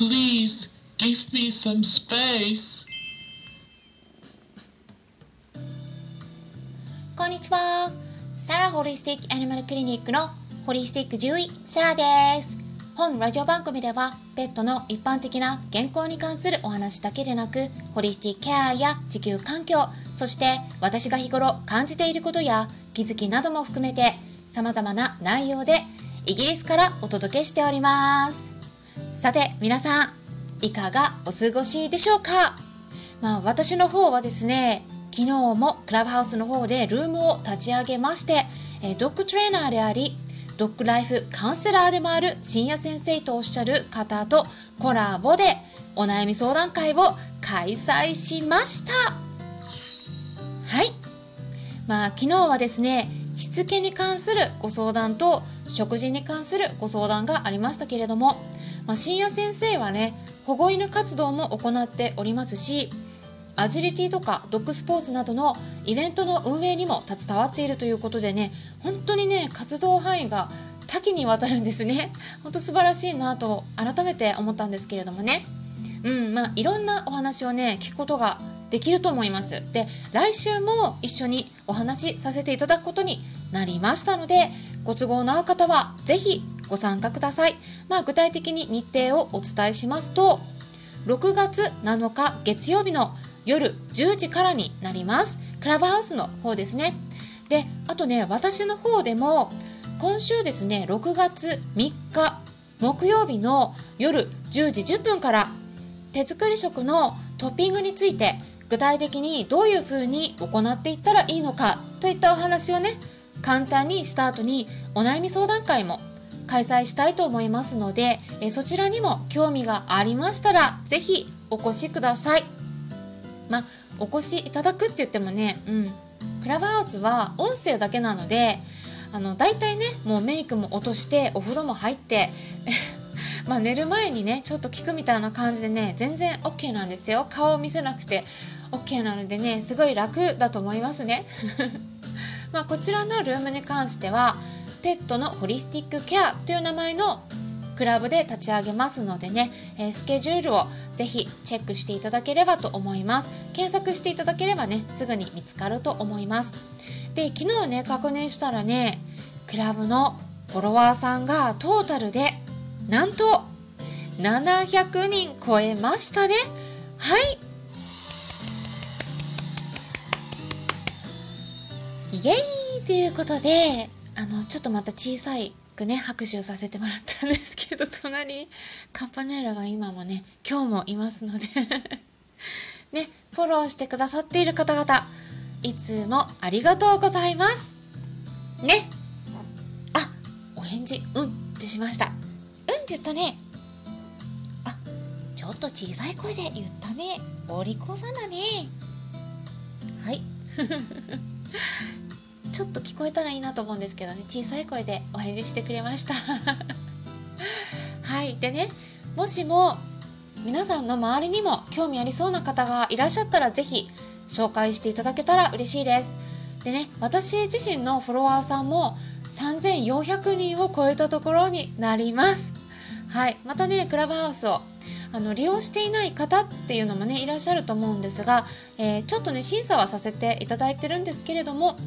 Please give me some space. こんにちは。サラホリスティックアニマルクリニックのホリスティック獣医サラです。本ラジオ番組ではペットの一般的な健康に関するお話だけでなくホリスティックケアや地球環境そして私が日頃感じていることや気づきなども含めて様々な内容でイギリスからお届けしておりますさて皆さんいかがお過ごしでしょうか？まあ私の方はですね昨日もクラブハウスの方でルームを立ち上げましてえドッグトレーナーでありドッグライフカウンセラーでもある深夜先生とおっしゃる方とコラボでお悩み相談会を開催しました。はい。まあ昨日はですねしつけに関するご相談と食事に関するご相談がありましたけれども、まあ、深夜先生はね保護犬活動も行っておりますしアジリティとかドッグスポーツなどのイベントの運営にも携わっているということでね本当にね活動範囲が多岐にわたるんですね。本当素晴らしいなと改めて思ったんですけれどもね。うんまあいろんなお話をね聞くことができると思います。で来週も一緒にお話しさせていただくことになりましたのでご都合の合う方は是非ご参加ください。まあ具体的に日程をお伝えしますと6月7日月曜日の夜10時からになります。クラブハウスの方ですね。であとね私の方でも今週ですね6月3日木曜日の夜10時10分から手作り食のトッピングについて具体的にどういうふうに行っていったらいいのかといったお話をね簡単にした後にお悩み相談会も開催したいと思いますのでえそちらにも興味がありましたら是非お越しください。まあ、お越しいただくって言ってもね、うん、クラブハウスは音声だけなのであの大体ねもうメイクも落としてお風呂も入って まあ寝る前にねちょっと聞くみたいな感じでね全然 OK なんですよ。顔を見せなくて OK なのでねすごい楽だと思いますね。まあこちらのルームに関してはペットのホリスティックケアという名前のクラブで立ち上げますのでね、えー、スケジュールをぜひチェックしていただければと思います。検索していただければねすぐに見つかると思います。で昨日ね確認したらねクラブのフォロワーさんがトータルでなんと700人超えましたね。はい。イエイ。ということであのちょっとまた小さいくね拍手をさせてもらったんですけど 隣カンパネラが今もね今日もいますので ねフォローしてくださっている方々いつもありがとうございます。ね。あお返事うんってしました。うんって言ったね。あちょっと小さい声で言ったね。お利口さんだね。はい。ちょっと聞こえたらいいなと思うんですけどね。小さい声でお返事してくれました。はい。でねもしも皆さんの周りにも興味ありそうな方がいらっしゃったら是非紹介していただけたら嬉しいです。でね私自身のフォロワーさんも3400人を超えたところになります。はい。またねクラブハウスをあの利用していない方っていうのもねいらっしゃると思うんですが、えー、ちょっとね審査はさせていただいてるんですけれども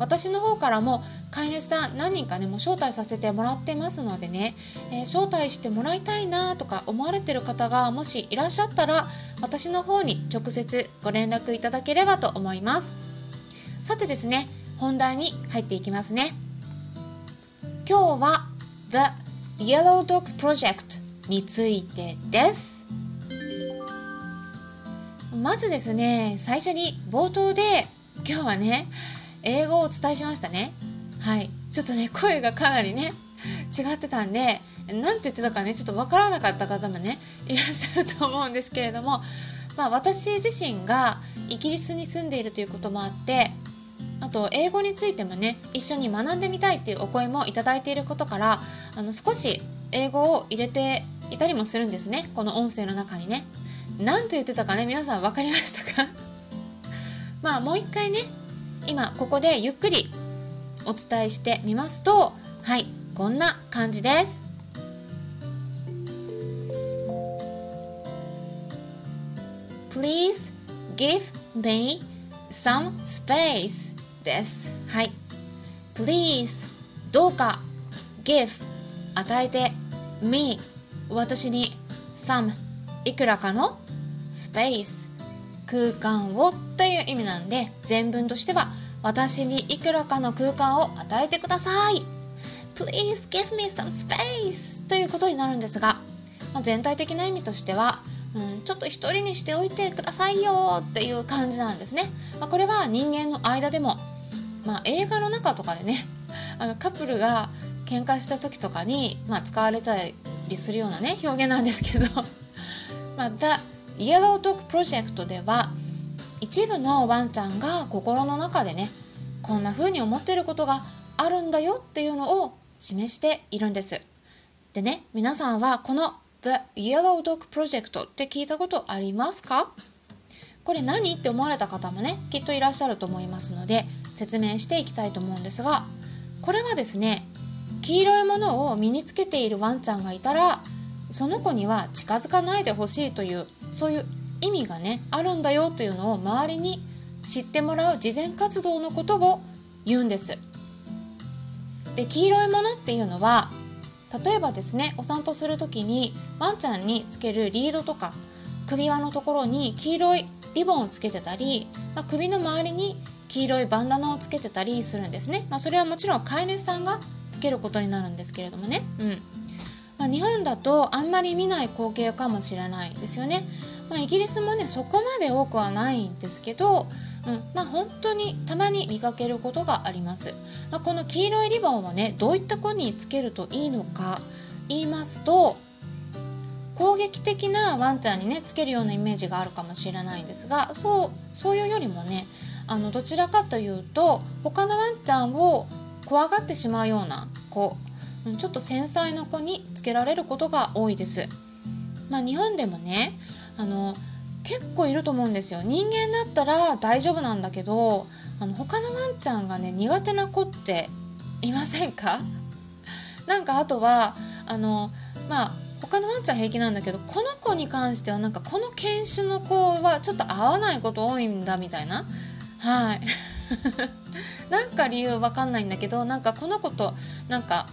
私の方からも飼い主さん何人かねもう招待させてもらってますのでね、えー、招待してもらいたいなとか思われてる方がもしいらっしゃったら私の方に直接ご連絡いただければと思います。さてですね本題に入っていきますね。今日は The Yellow Dog Project についてです。まずですね最初に冒頭で今日はね英語をお伝えしましたね。はい。ちょっとね声がかなりね違ってたんで何て言ってたかねちょっと分からなかった方もねいらっしゃると思うんですけれどもまあ私自身がイギリスに住んでいるということもあってあと英語についてもね一緒に学んでみたいっていうお声もいただいていることからあの少し英語を入れていたりもするんですね。この音声の中にね。何て言ってたかね皆さん分かりましたか？まあもう一回ね今ここでゆっくりお伝えしてみますとはいこんな感じです。Please give me some space です。はい。Please どうか give 与えて me 私に some いくらかの space 空間をという意味なんで全文としては私にいくらかの空間を与えてください。Please give me some space ということになるんですが、まあ、全体的な意味としては、うん、ちょっと一人にしておいてくださいよっていう感じなんですね、まあ、これは人間の間でも、まあ、映画の中とかでね あのカップルが喧嘩した時とかに、まあ、使われたりするようなね表現なんですけど。また Yellow Dog Project では一部のワンちゃんが心の中でねこんな風に思ってることがあるんだよっていうのを示しているんです。でね皆さんはこの The Yellow Dog Project って聞いたことありますか？これ何って思われた方もねきっといらっしゃると思いますので説明していきたいと思うんですがこれはですね黄色いものを身につけているワンちゃんがいたらその子には近づかないでほしいというそういう意味がねあるんだよというのを周りに知ってもらう慈善活動のことを言うんです。で黄色いものっていうのは例えばですねお散歩する時にワンちゃんにつけるリードとか首輪のところに黄色いリボンをつけてたり、まあ、首の周りに黄色いバンダナをつけてたりするんですね、まあ、それはもちろん飼い主さんがつけることになるんですけれどもね、うん。まあ、日本だとあんまり見ない光景かもしれないですよね、まあ、イギリスもねそこまで多くはないんですけど、うんまあ、本当にたまに見かけることがあります、まあ、この黄色いリボンはねどういった子につけるといいのか言いますと攻撃的なワンちゃんにねつけるようなイメージがあるかもしれないんですがそうそういうよりもねあのどちらかというと他のワンちゃんを怖がってしまうような子ちょっと繊細な子につけられることが多いです。まあ、日本でもねあの結構いると思うんですよ。人間だったら大丈夫なんだけどあの他のワンちゃんがね苦手な子っていませんか？なんかあとはあのまあ他のワンちゃん平気なんだけどこの子に関してはなんかこの犬種の子はちょっと合わないこと多いんだみたいな。はい。なんか理由わかんないんだけどなんかこの子となんか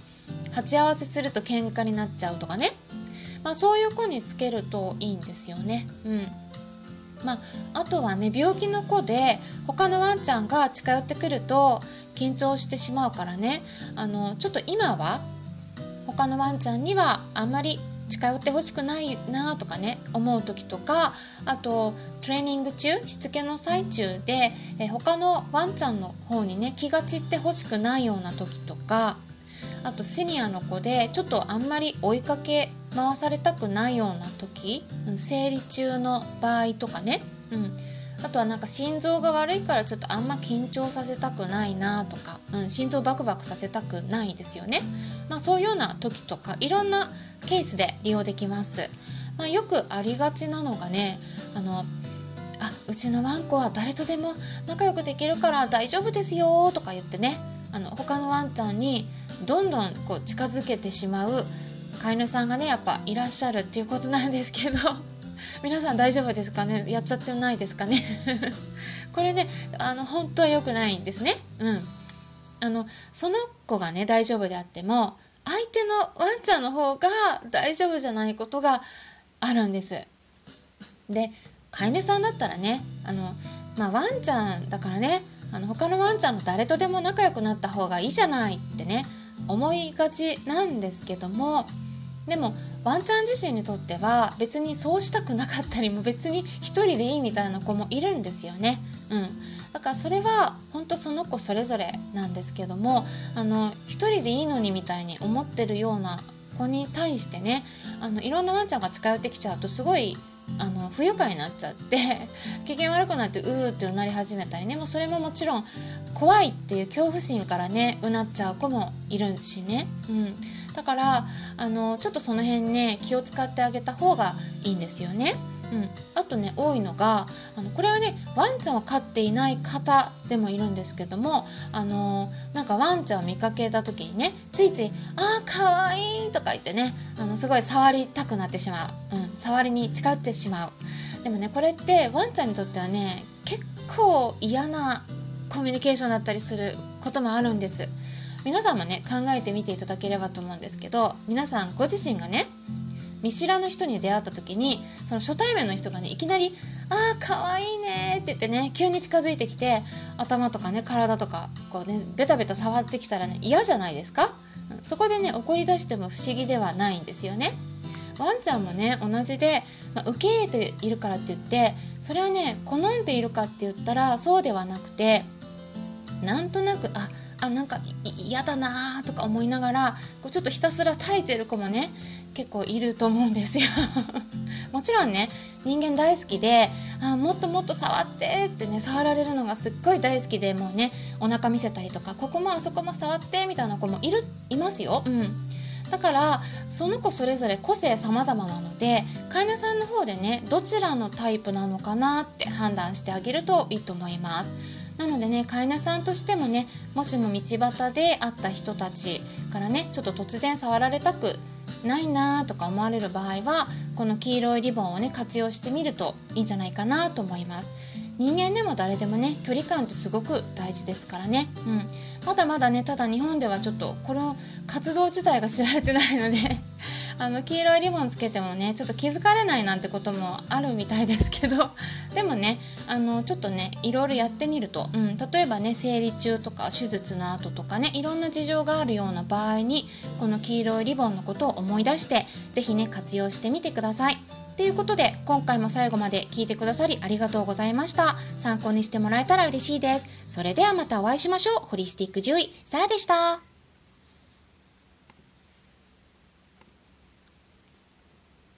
鉢合わせすると喧嘩になっちゃうとかね、まあ、そういう子につけるといいんですよね。うんまあ、あとはね病気の子で他のワンちゃんが近寄ってくると緊張してしまうからねあのちょっと今は他のワンちゃんにはあんまり近寄ってほしくないなとかね思う時とかあとトレーニング中しつけの最中でえ他のワンちゃんの方にね気が散ってほしくないような時とかあとシニアの子でちょっとあんまり追いかけ回されたくないような時生理中の場合とかね、うん、あとはなんか心臓が悪いからちょっとあんま緊張させたくないなとか、うん、心臓バクバクさせたくないですよね、まあ、そういうような時とかいろんなケースで利用できます、まあ、よくありがちなのがねあのあうちのワンコは誰とでも仲良くできるから大丈夫ですよとか言ってねあの他のワンちゃんにどんどんこう近づけてしまう飼い主さんがねやっぱいらっしゃるっていうことなんですけど 皆さん大丈夫ですかね？やっちゃってないですかね？これねあの本当は良くないんですね。うんあのその子がね大丈夫であっても相手のワンちゃんの方が大丈夫じゃないことがあるんです。で飼い主さんだったらねあの、まあ、ワンちゃんだからねあの他のワンちゃんの誰とでも仲良くなった方がいいじゃないってね思いがちなんですけどもでもワンちゃん自身にとっては別にそうしたくなかったりも別に一人でいいみたいな子もいるんですよね。うん、だからそれは本当その子それぞれなんですけどもあの一人でいいのにみたいに思ってるような子に対してねあのいろんなワンちゃんが近寄ってきちゃうとすごいあの不愉快になっちゃって 機嫌悪くなってうーってうなり始めたりねもうそれももちろん怖いっていう恐怖心からねうなっちゃう子もいるしね、うん、だからあのちょっとその辺ね気を使ってあげた方がいいんですよね。うん、あとね多いのがあのこれはねワンちゃんを飼っていない方でもいるんですけどもあのなんかワンちゃんを見かけた時にねついつい「あーかわいい」とか言ってねあのすごい触りたくなってしまう、うん、触りに近寄ってしまう。でもねこれってワンちゃんにとってはね結構嫌なコミュニケーションだったりすることもあるんです。皆さんもね考えてみていただければと思うんですけど皆さんご自身がね見知らぬ人に出会った時にその初対面の人がねいきなり「あーかわいいね」って言ってね急に近づいてきて頭とかね体とかこうねベタベタ触ってきたらね嫌じゃないですか？そこでね怒り出しても不思議ではないんですよね。ワンちゃんもね同じで、まあ、受け入れているからって言ってそれをね好んでいるかって言ったらそうではなくてなんとなくああなんか嫌だなとか思いながらこうちょっとひたすら耐えてる子もね結構いると思うんですよ もちろんね人間大好きであもっともっと触ってってね触られるのがすっごい大好きでもうねお腹見せたりとかここもあそこも触ってみたいな子もいるいますよ。うんだからその子それぞれ個性様々なので飼い主さんの方でねどちらのタイプなのかなって判断してあげるといいと思います。なのでね飼い主さんとしてもねもしも道端で会った人たちからねちょっと突然触られたくないなとか思われる場合はこの黄色いリボンをね活用してみるといいんじゃないかなと思います。人間でも誰でもね距離感ってすごく大事ですからね、うん、まだまだねただ日本ではちょっとこの活動自体が知られてないのであの黄色いリボンつけてもねちょっと気づかれないなんてこともあるみたいですけど でもねあのちょっとねいろいろやってみると、うん、例えばね生理中とか手術の後とかねいろんな事情があるような場合にこの黄色いリボンのことを思い出して是非ね活用してみてください。ということで今回も最後まで聞いてくださりありがとうございました。参考にしてもらえたら嬉しいです。それではまたお会いしましょう。ホリスティック獣医サラでした。